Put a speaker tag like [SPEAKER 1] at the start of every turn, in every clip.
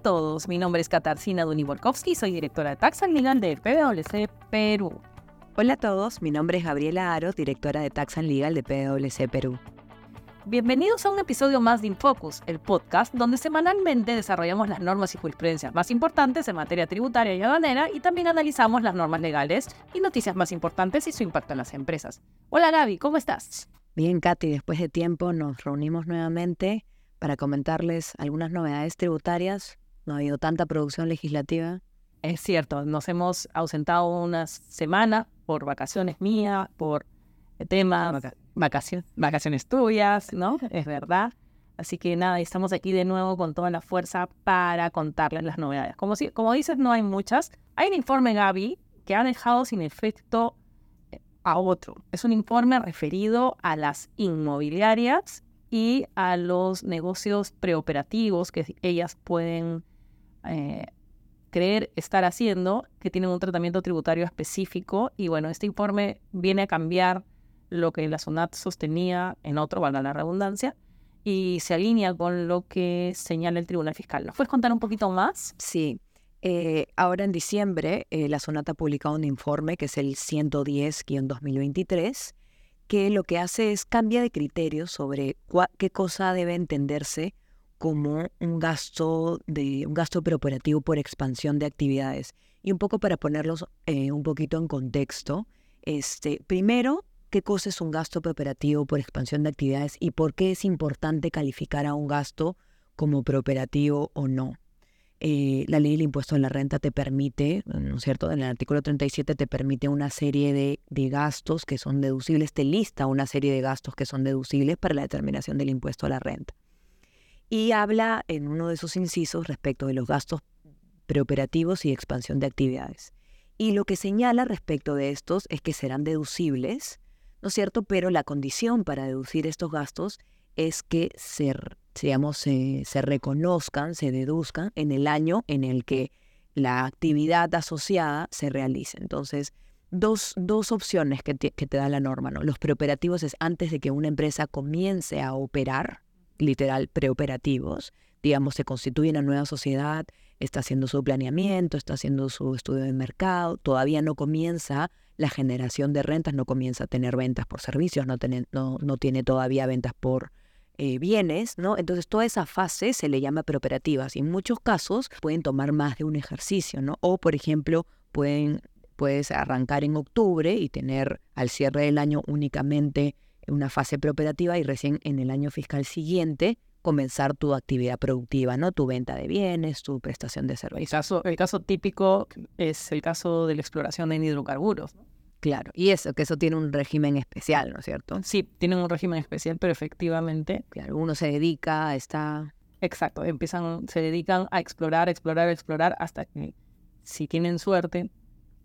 [SPEAKER 1] todos, mi nombre es Katarzyna Duniborkowski, soy directora de Taxa Legal de PwC Perú.
[SPEAKER 2] Hola a todos, mi nombre es Gabriela Aro, directora de Tax Legal de PwC Perú.
[SPEAKER 1] Bienvenidos a un episodio más de Infocus, el podcast donde semanalmente desarrollamos las normas y jurisprudencias más importantes en materia tributaria y aduanera y también analizamos las normas legales y noticias más importantes y su impacto en las empresas. Hola Gaby, ¿cómo estás?
[SPEAKER 2] Bien, Katy, después de tiempo nos reunimos nuevamente para comentarles algunas novedades tributarias. No ha habido tanta producción legislativa.
[SPEAKER 1] Es cierto, nos hemos ausentado una semana por vacaciones mías, por temas, vacaciones, vacaciones tuyas, ¿no? Es verdad. Así que nada, estamos aquí de nuevo con toda la fuerza para contarles las novedades. Como, si, como dices, no hay muchas. Hay un informe, Gaby, que ha dejado sin efecto eh, a otro. Es un informe referido a las inmobiliarias y a los negocios preoperativos que ellas pueden eh, creer estar haciendo, que tienen un tratamiento tributario específico. Y bueno, este informe viene a cambiar lo que la SUNAT sostenía en otro, valga la redundancia, y se alinea con lo que señala el Tribunal Fiscal. ¿Nos puedes contar un poquito más?
[SPEAKER 2] Sí. Eh, ahora en diciembre, eh, la SUNAT ha publicado un informe que es el 110-2023 que lo que hace es cambia de criterio sobre qué cosa debe entenderse como un gasto de un gasto preoperativo por expansión de actividades y un poco para ponerlos eh, un poquito en contexto este primero qué cosa es un gasto preoperativo por expansión de actividades y por qué es importante calificar a un gasto como preoperativo o no eh, la ley del impuesto a la renta te permite, ¿no es cierto? En el artículo 37 te permite una serie de, gastos que son deducibles, te lista una serie de gastos que son deducibles para la determinación del impuesto a la renta. Y habla en uno de sus incisos respecto de los gastos preoperativos y expansión de actividades. Y lo que señala respecto de estos es que serán deducibles, ¿no es cierto? Pero la condición para deducir estos gastos es que se digamos, se, reconozcan, se deduzcan en el año en el que la actividad asociada se realice. Entonces, dos, dos opciones que te, que te, da la norma. ¿no? Los preoperativos es antes de que una empresa comience a operar, literal, preoperativos. Digamos, se constituye una nueva sociedad, está haciendo su planeamiento, está haciendo su estudio de mercado, todavía no comienza la generación de rentas, no comienza a tener ventas por servicios, no, no, no tiene todavía ventas por eh, bienes, ¿no? Entonces toda esa fase se le llama preoperativas y en muchos casos pueden tomar más de un ejercicio, ¿no? O por ejemplo pueden puedes arrancar en octubre y tener al cierre del año únicamente una fase preoperativa y recién en el año fiscal siguiente comenzar tu actividad productiva, ¿no? Tu venta de bienes, tu prestación de servicios.
[SPEAKER 1] El caso, el caso típico es el caso de la exploración en hidrocarburos. ¿no?
[SPEAKER 2] Claro, y eso, que eso tiene un régimen especial, ¿no es cierto?
[SPEAKER 1] Sí, tienen un régimen especial, pero efectivamente...
[SPEAKER 2] Claro, uno se dedica, a esta...
[SPEAKER 1] Exacto, empiezan, se dedican a explorar, explorar, explorar, hasta que, si tienen suerte,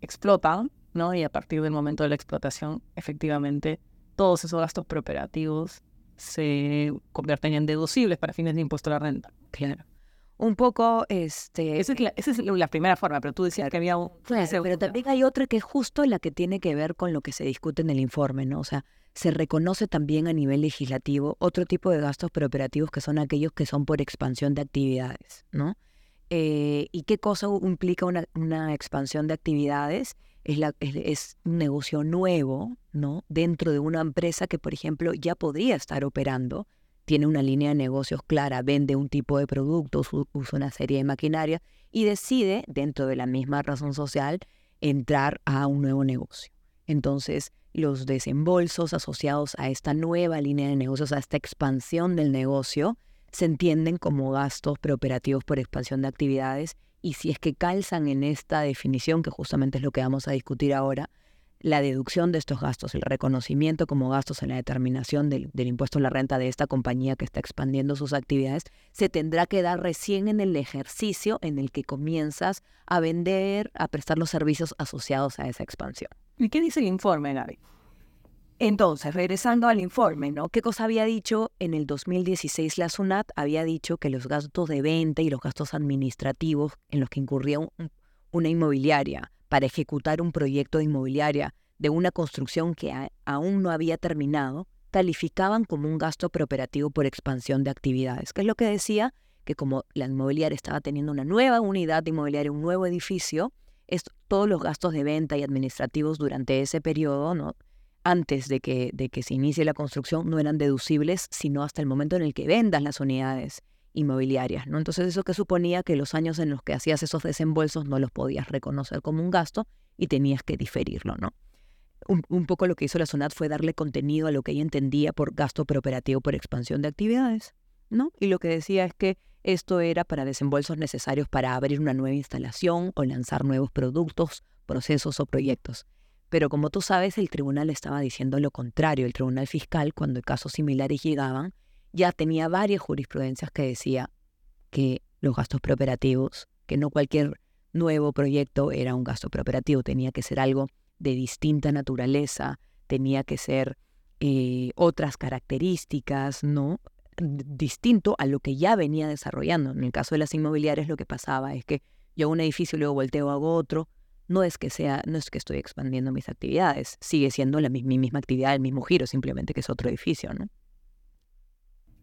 [SPEAKER 1] explotan, ¿no? Y a partir del momento de la explotación, efectivamente, todos esos gastos preoperativos se convierten en deducibles para fines de impuesto a la renta.
[SPEAKER 2] Claro un poco, este...
[SPEAKER 1] Esa es la, primera forma, pero tú decías que había un...
[SPEAKER 2] pero también hay otra que es justo la que tiene que ver con lo que se discute en el informe, ¿no? O sea, se reconoce también a nivel legislativo otro tipo de gastos preoperativos que son aquellos que son por expansión de actividades, ¿no? Eh, ¿Y qué cosa implica una, una expansión de actividades? Es, la, es, un negocio nuevo, ¿no? Dentro de una empresa que, por ejemplo, ya podría estar operando, tiene una línea de negocios clara, vende un tipo de productos, usa una serie de maquinaria y decide, dentro de la misma razón social, entrar a un nuevo negocio. Entonces, los desembolsos asociados a esta nueva línea de negocios, a esta expansión del negocio, se entienden como gastos preoperativos por expansión de actividades y si es que calzan en esta definición, que justamente es lo que vamos a discutir ahora, la deducción de estos gastos, el reconocimiento como gastos en la determinación del, impuesto a la renta de esta compañía que está expandiendo sus actividades, se tendrá que dar recién en el ejercicio en el que comienzas a vender, a prestar los servicios asociados a esa expansión.
[SPEAKER 1] ¿Y qué dice el informe, Gaby?
[SPEAKER 2] Entonces, regresando al informe, ¿no? ¿Qué cosa había dicho en el 2016 la SUNAT? Había dicho que los gastos de venta y los gastos administrativos en los que incurría una inmobiliaria para ejecutar un proyecto de inmobiliaria de una construcción que aún no había terminado, calificaban como un gasto preoperativo por expansión de actividades, que es lo que decía que como la inmobiliaria estaba teniendo una nueva unidad inmobiliaria, un nuevo edificio, todos los gastos de venta y administrativos durante ese periodo, ¿no? Antes de que, de que se inicie la construcción, no eran deducibles, sino hasta el momento en el que vendas las unidades inmobiliarias. ¿no? Entonces eso que suponía que los años en los que hacías esos desembolsos no los podías reconocer como un gasto y tenías que diferirlo. ¿no? Un, poco lo que hizo la SUNAT fue darle contenido a lo que ella entendía por gasto preoperativo por expansión de actividades. ¿no? Y lo que decía es que esto era para desembolsos necesarios para abrir una nueva instalación o lanzar nuevos productos, procesos o proyectos. Pero como tú sabes, el tribunal estaba diciendo lo contrario. El tribunal fiscal, cuando casos similares llegaban, ya tenía varias jurisprudencias que decía que los gastos preoperativos, que no cualquier nuevo proyecto era un gasto preoperativo, tenía que ser algo de distinta naturaleza, tenía que ser eh, otras características, ¿no? distinto a lo que ya venía desarrollando. En el caso de las inmobiliarias lo que pasaba es que yo un edificio luego volteo hago otro, no es que sea, no es que estoy expandiendo mis actividades, sigue siendo la mi misma actividad, el mismo giro, simplemente que es otro edificio, ¿no?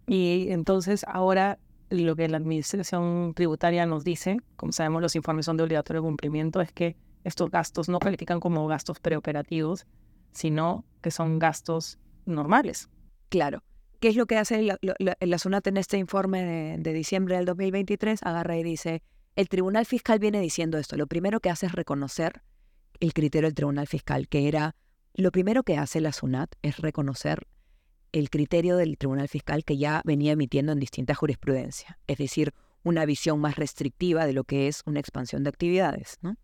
[SPEAKER 1] Y entonces ahora lo que la administración tributaria nos dice, como sabemos los informes son de obligatorio cumplimiento, es que estos gastos no califican como gastos preoperativos, sino que son gastos normales.
[SPEAKER 2] Claro. ¿Qué es lo que hace la, la, SUNAT en este informe de, de, diciembre del 2023? Agarra y dice, el Tribunal Fiscal viene diciendo esto. Lo primero que hace es reconocer el criterio del Tribunal Fiscal, que era, lo primero que hace la SUNAT es reconocer el criterio del Tribunal Fiscal que ya venía emitiendo en distintas jurisprudencias, es decir, una visión más restrictiva de lo que es una expansión de actividades, ¿no?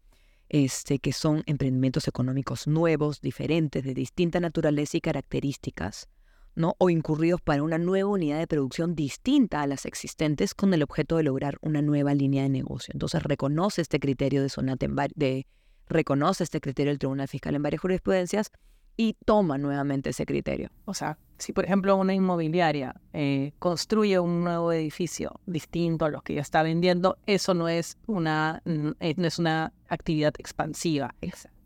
[SPEAKER 2] Este, que son emprendimientos económicos nuevos, diferentes, de distinta naturaleza y características, ¿no? o incurridos para una nueva unidad de producción distinta a las existentes con el objeto de lograr una nueva línea de negocio. Entonces reconoce este criterio de Sonat de, reconoce este criterio del Tribunal Fiscal en varias jurisprudencias y toma nuevamente ese criterio.
[SPEAKER 1] O sea, si por ejemplo una inmobiliaria eh, construye un nuevo edificio distinto a los que ya está vendiendo, eso no es una, eh, no es una actividad expansiva.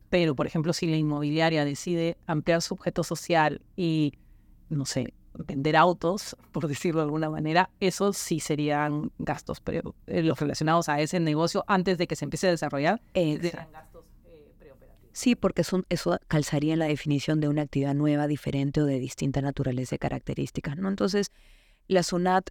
[SPEAKER 1] Pero, por ejemplo, si la inmobiliaria decide ampliar su objeto social y, no sé, vender autos, por decirlo de alguna manera, esos sí serían gastos, pero eh, los relacionados a ese negocio antes de que se empiece a desarrollar, serán gastos
[SPEAKER 2] Sí, porque eso, eso calzaría en la definición de una actividad nueva, diferente o de distinta naturaleza y características, ¿no? Entonces, la SUNAT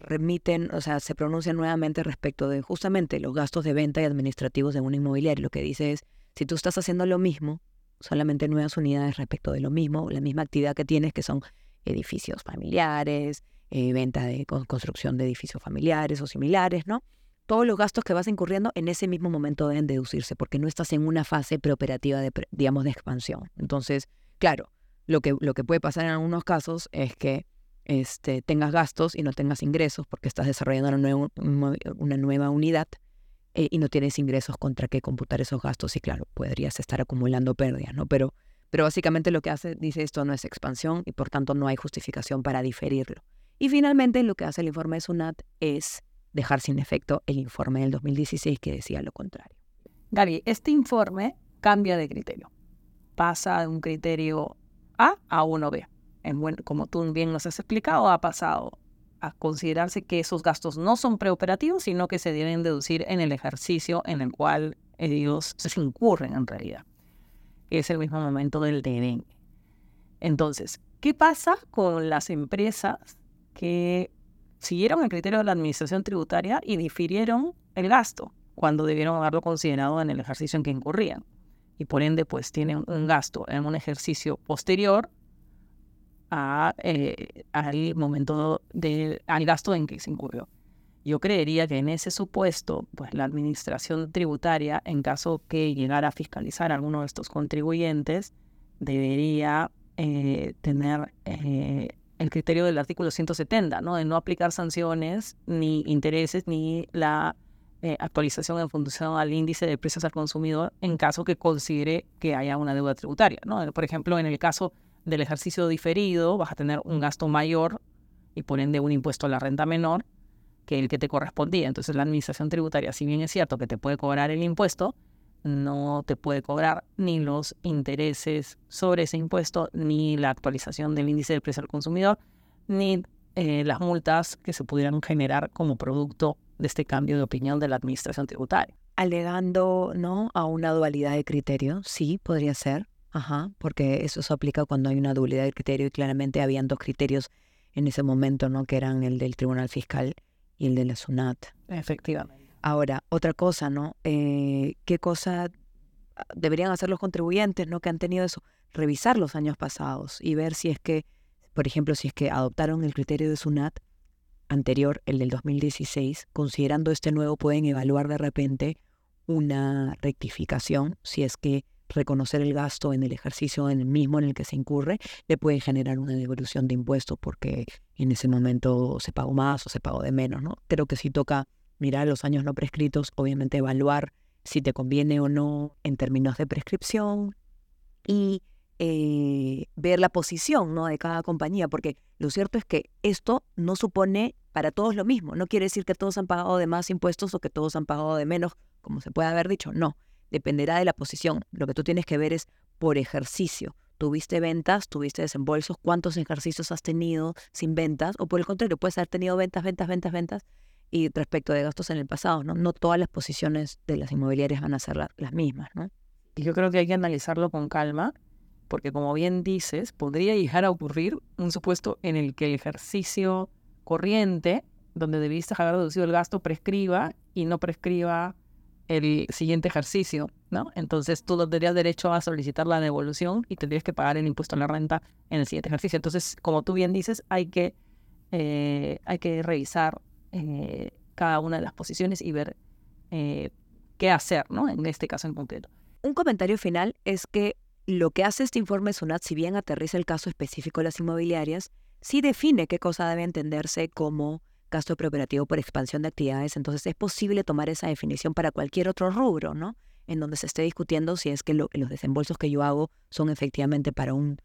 [SPEAKER 2] remiten, o sea, se pronuncia nuevamente respecto de justamente los gastos de venta y administrativos de un inmobiliario. Lo que dice es, si tú estás haciendo lo mismo, solamente nuevas unidades respecto de lo mismo, la misma actividad que tienes, que son edificios familiares, eh, venta de construcción de edificios familiares o similares, ¿no? todos los gastos que vas incurriendo en ese mismo momento deben deducirse, porque no estás en una fase preoperativa de, digamos, de expansión. Entonces, claro, lo que, lo que puede pasar en algunos casos es que este, tengas gastos y no tengas ingresos porque estás desarrollando una nueva, una nueva unidad eh, y no tienes ingresos contra qué computar esos gastos. Y claro, podrías estar acumulando pérdidas, ¿no? Pero, pero básicamente lo que hace, dice esto no es expansión y por tanto no hay justificación para diferirlo. Y finalmente lo que hace el informe de SUNAT es dejar sin efecto el informe del 2016 que decía lo contrario.
[SPEAKER 1] Gary, este informe cambia de criterio. Pasa de un criterio A a uno B. Como tú bien nos has explicado, ha pasado a considerarse que esos gastos no son preoperativos, sino que se deben deducir en el ejercicio en el cual ellos se incurren en realidad. Es el mismo momento del DNI. Entonces, ¿qué pasa con las empresas que siguieron el criterio de la administración tributaria y difirieron el gasto cuando debieron haberlo considerado en el ejercicio en que incurrían. Y por ende, pues tienen un gasto en un ejercicio posterior eh, al momento del al gasto en que se incurrió. Yo creería que en ese supuesto, pues la administración tributaria, en caso que llegara a fiscalizar a alguno de estos contribuyentes, debería eh, tener eh, el criterio del artículo 170, ¿no? de no aplicar sanciones, ni intereses, ni la actualización en función al índice de precios al consumidor en caso que considere que haya una deuda tributaria. ¿no? Por ejemplo, en el caso del ejercicio diferido, vas a tener un gasto mayor y por ende un impuesto a la renta menor que el que te correspondía. Entonces la administración tributaria, si bien es cierto que te puede cobrar el impuesto, no te puede cobrar ni los intereses sobre ese impuesto, ni la actualización del índice de precio al consumidor, ni eh, las multas que se pudieran generar como producto de este cambio de opinión de la administración tributaria.
[SPEAKER 2] Alegando ¿no? a una dualidad de criterio, sí, podría ser, Ajá, porque eso se aplica cuando hay una dualidad de criterio y claramente habían dos criterios en ese momento, ¿no? Que eran el del Tribunal Fiscal y el de la SUNAT.
[SPEAKER 1] Efectivamente.
[SPEAKER 2] Ahora, otra cosa, ¿no? Eh, ¿Qué cosa deberían hacer los contribuyentes, ¿no? Que han tenido eso, revisar los años pasados y ver si es que, por ejemplo, si es que adoptaron el criterio de SUNAT anterior, el del 2016, considerando este nuevo, pueden evaluar de repente una rectificación, si es que reconocer el gasto en el ejercicio en el mismo en el que se incurre, le puede generar una devolución de impuestos porque en ese momento se pagó más o se pagó de menos, ¿no? Creo que si toca mirar los años no prescritos, obviamente evaluar si te conviene o no en términos de prescripción y eh, ver la posición ¿no? de cada compañía, porque lo cierto es que esto no supone para todos lo mismo. No quiere decir que todos han pagado de más impuestos o que todos han pagado de menos, como se puede haber dicho. No, dependerá de la posición. Lo que tú tienes que ver es por ejercicio. ¿Tuviste ventas? ¿Tuviste desembolsos? ¿Cuántos ejercicios has tenido sin ventas? O por el contrario, puedes haber tenido ventas, ventas, ventas, ventas. Y respecto de gastos en el pasado, ¿no? No todas las posiciones de las inmobiliarias van a ser las mismas, ¿no?
[SPEAKER 1] Y yo creo que hay que analizarlo con calma, porque como bien dices, podría llegar a ocurrir un supuesto en el que el ejercicio corriente, donde debiste haber reducido el gasto, prescriba y no prescriba el siguiente ejercicio, ¿no? Entonces tú tendrías derecho a solicitar la devolución y tendrías que pagar el impuesto a la renta en el siguiente ejercicio. Entonces, como tú bien dices, hay que, eh, hay que revisar eh, cada una de las posiciones y ver eh, qué hacer, ¿no? En este caso en concreto.
[SPEAKER 2] Un comentario final es que lo que hace este informe SUNAT, si bien aterriza el caso específico de las inmobiliarias, sí define qué cosa debe entenderse como gasto preoperativo por expansión de actividades, entonces es posible tomar esa definición para cualquier otro rubro, ¿no? En donde se esté discutiendo si es que los desembolsos que yo hago son efectivamente para un,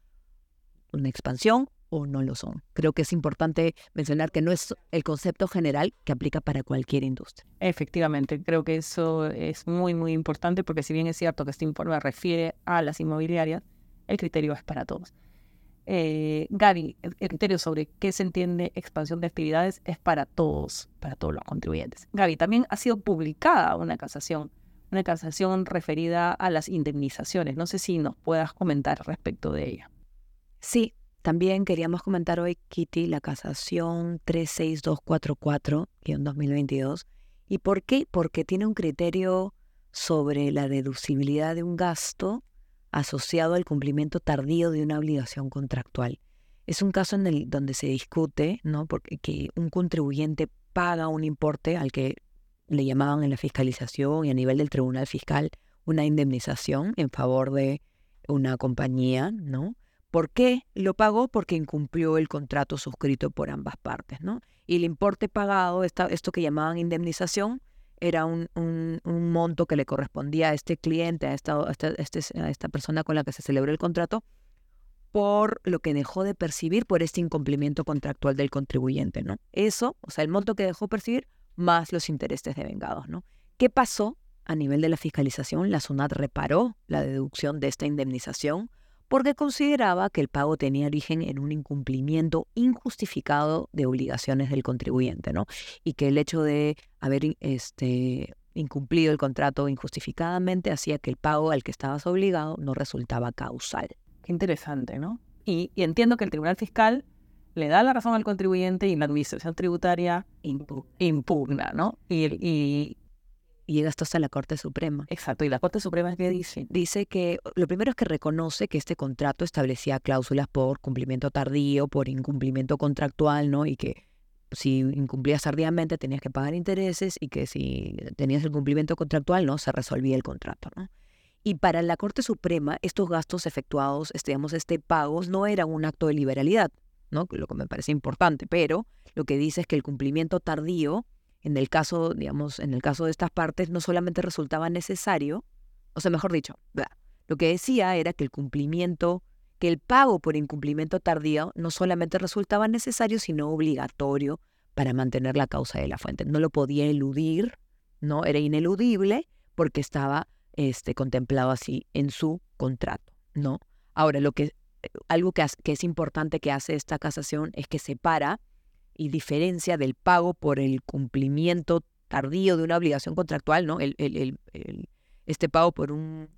[SPEAKER 2] una expansión o no lo son. Creo que es importante mencionar que no es el concepto general que aplica para cualquier industria.
[SPEAKER 1] Efectivamente, creo que eso es muy, muy importante porque si bien es cierto que este informe refiere a las inmobiliarias, el criterio es para todos eh, Gaby, el criterio sobre qué se entiende expansión de actividades es para todos, para todos los contribuyentes. Gaby, también ha sido publicada una casación, una casación referida a las indemnizaciones. No sé si nos puedas comentar respecto de ella.
[SPEAKER 2] Sí, también queríamos comentar hoy, Kitty, la casación 36244-2022. ¿Y por qué? Porque tiene un criterio sobre la deducibilidad de un gasto asociado al cumplimiento tardío de una obligación contractual. Es un caso en el donde se discute, ¿no? Porque que un contribuyente paga un importe al que le llamaban en la fiscalización y a nivel del tribunal fiscal una indemnización en favor de una compañía, ¿no? ¿Por qué lo pagó? Porque incumplió el contrato suscrito por ambas partes, ¿no? Y el importe pagado, esto que llamaban indemnización, era un, un, monto que le correspondía a este cliente, a esta, a, este, esta persona con la que se celebró el contrato, por lo que dejó de percibir por este incumplimiento contractual del contribuyente, ¿no? Eso, o sea, el monto que dejó percibir más los intereses devengados, ¿no? ¿Qué pasó? A nivel de la fiscalización, la SUNAT reparó la deducción de esta indemnización porque consideraba que el pago tenía origen en un incumplimiento injustificado de obligaciones del contribuyente, ¿no? Y que el hecho de haber este, incumplido el contrato injustificadamente hacía que el pago al que estabas obligado no resultaba causal.
[SPEAKER 1] Qué interesante, ¿no? Y, entiendo que el Tribunal Fiscal le da la razón al contribuyente y la Administración Tributaria impugna, ¿no? y,
[SPEAKER 2] y llega hasta la Corte Suprema.
[SPEAKER 1] Exacto, ¿y la Corte Suprema qué dice?
[SPEAKER 2] Dice que lo primero es que reconoce que este contrato establecía cláusulas por cumplimiento tardío, por incumplimiento contractual, ¿no? Y que si incumplías tardíamente tenías que pagar intereses y que si tenías el cumplimiento contractual, ¿no? Se resolvía el contrato, ¿no? Y para la Corte Suprema, estos gastos efectuados, este, digamos, este pago, no era un acto de liberalidad, ¿no? Lo que me parece importante, pero lo que dice es que el cumplimiento tardío en el caso, digamos, en el caso de estas partes, no solamente resultaba necesario, o sea, mejor dicho, lo que decía era que el cumplimiento, que el pago por incumplimiento tardío no solamente resultaba necesario, sino obligatorio para mantener la causa de la fuente. No lo podía eludir, ¿no? Era ineludible porque estaba este, contemplado así en su contrato, ¿no? Ahora, lo que, algo que, que es importante que hace esta casación es que separa y diferencia del pago por el cumplimiento tardío de una obligación contractual, ¿no? El, este pago por un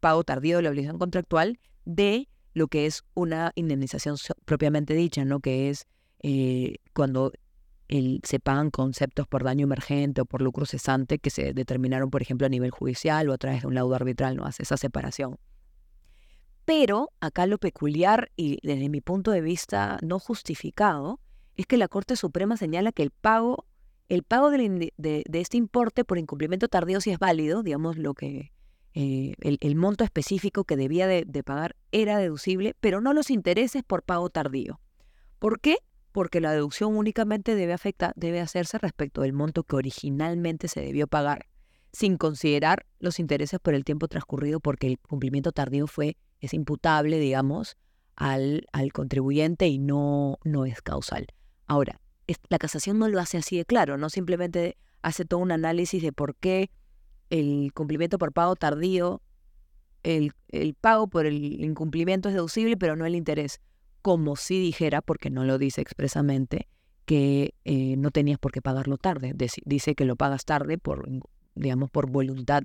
[SPEAKER 2] pago tardío de la obligación contractual de lo que es una indemnización propiamente dicha, ¿no? Que es eh, cuando se pagan conceptos por daño emergente o por lucro cesante que se determinaron, por ejemplo, a nivel judicial o a través de un laudo arbitral, ¿no? Hace esa separación. Pero acá lo peculiar y desde mi punto de vista no justificado es que la Corte Suprema señala que el pago, el pago de, este importe por incumplimiento tardío sí es válido, digamos lo que eh, el, monto específico que debía de, pagar era deducible, pero no los intereses por pago tardío. ¿Por qué? Porque la deducción únicamente debe hacerse respecto del monto que originalmente se debió pagar, sin considerar los intereses por el tiempo transcurrido porque el cumplimiento tardío fue es imputable, digamos, al, al contribuyente y no, no es causal. Ahora, la casación no lo hace así de claro, no simplemente hace todo un análisis de por qué el cumplimiento por pago tardío, el, pago por el incumplimiento es deducible, pero no el interés, como si dijera, porque no lo dice expresamente, que eh, no tenías por qué pagarlo tarde. Dice que lo pagas tarde por, digamos, por voluntad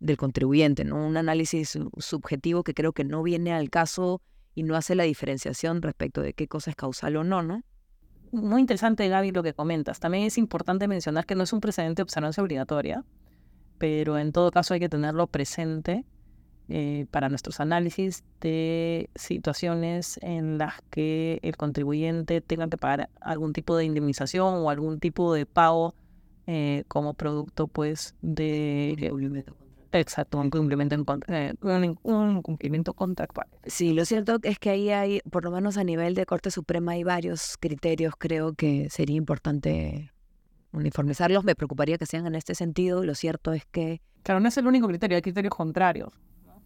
[SPEAKER 2] del contribuyente, ¿no? Un análisis subjetivo que creo que no viene al caso y no hace la diferenciación respecto de qué cosa es causal o no, ¿no?
[SPEAKER 1] Muy interesante, Gaby, lo que comentas. También es importante mencionar que no es un precedente de observancia obligatoria, pero en todo caso hay que tenerlo presente eh, para nuestros análisis de situaciones en las que el contribuyente tenga que pagar algún tipo de indemnización o algún tipo de pago eh, como producto pues de Exacto, un cumplimiento, eh, un, cumplimiento contractual.
[SPEAKER 2] Sí, lo cierto es que ahí hay, por lo menos a nivel de Corte Suprema, hay varios criterios, creo que sería importante uniformizarlos. Me preocuparía que sean en este sentido. Lo cierto es que...
[SPEAKER 1] Claro, no es el único criterio, hay criterios contrarios.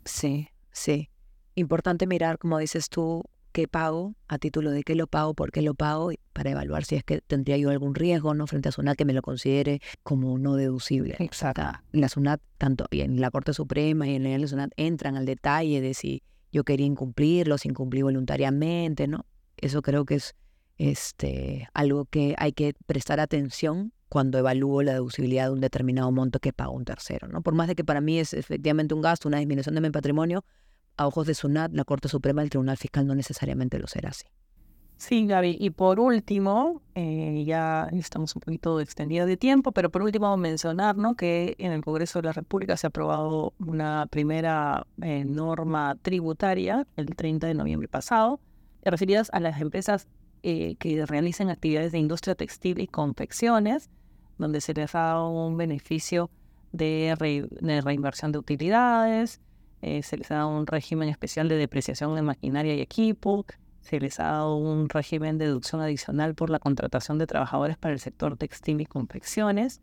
[SPEAKER 2] Sí, sí. Importante mirar, como dices tú, qué pago, a título de qué lo pago, por qué lo pago, para evaluar si es que tendría yo algún riesgo no frente a SUNAT que me lo considere como no deducible.
[SPEAKER 1] Exacto.
[SPEAKER 2] La SUNAT, tanto en la Corte Suprema y en la SUNAT, entran al detalle de si yo quería incumplirlo, si incumplí voluntariamente, ¿no? Eso creo que es este, algo que hay que prestar atención cuando evalúo la deducibilidad de un determinado monto que paga un tercero, ¿no? Por más de que para mí es efectivamente un gasto, una disminución de mi patrimonio, a ojos de SUNAT, la Corte Suprema, el Tribunal Fiscal no necesariamente lo será así.
[SPEAKER 1] Sí, Gaby. Y por último, eh, ya estamos un poquito extendidos de tiempo, pero por último mencionar ¿no? que en el Congreso de la República se ha aprobado una primera eh, norma tributaria el 30 de noviembre pasado, referidas a las empresas eh, que realicen actividades de industria textil y confecciones, donde se les da un beneficio de, de reinversión de utilidades, eh, se les ha dado un régimen especial de depreciación de maquinaria y equipo, se les ha dado un régimen de deducción adicional por la contratación de trabajadores para el sector textil y confecciones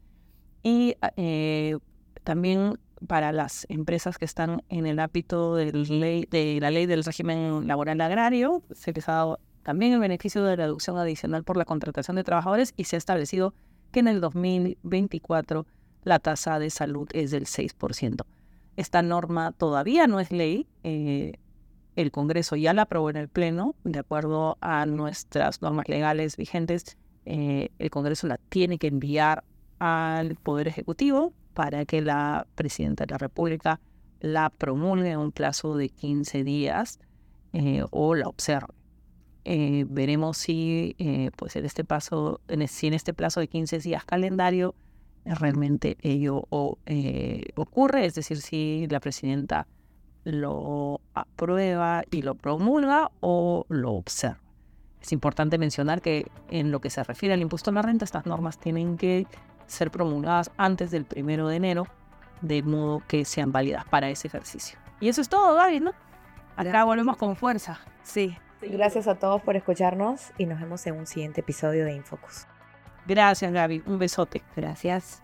[SPEAKER 1] y eh, también para las empresas que están en el ámbito de la ley del régimen laboral agrario, se les ha dado también el beneficio de la deducción adicional por la contratación de trabajadores y se ha establecido que en el 2024 la tasa de salud es del 6%. Esta norma todavía no es ley. Eh, el Congreso ya la aprobó en el Pleno, de acuerdo a nuestras normas legales vigentes. Eh, el Congreso la tiene que enviar al Poder Ejecutivo para que la Presidenta de la República la promulgue en un plazo de 15 días eh, o la observe. veremos si, pues en este paso, si en este plazo de 15 días calendario realmente ello eh, ocurre, es decir, si la presidenta lo aprueba y lo promulga o lo observa. Es importante mencionar que en lo que se refiere al impuesto a la renta, estas normas tienen que ser promulgadas antes del primero de enero, de modo que sean válidas para ese ejercicio. Y eso es todo, Gaby, ¿no? Acá volvemos con fuerza.
[SPEAKER 2] Sí. Gracias a todos por escucharnos y nos vemos en un siguiente episodio de Infocus.
[SPEAKER 1] Gracias, Gaby. Un besote.
[SPEAKER 2] Gracias.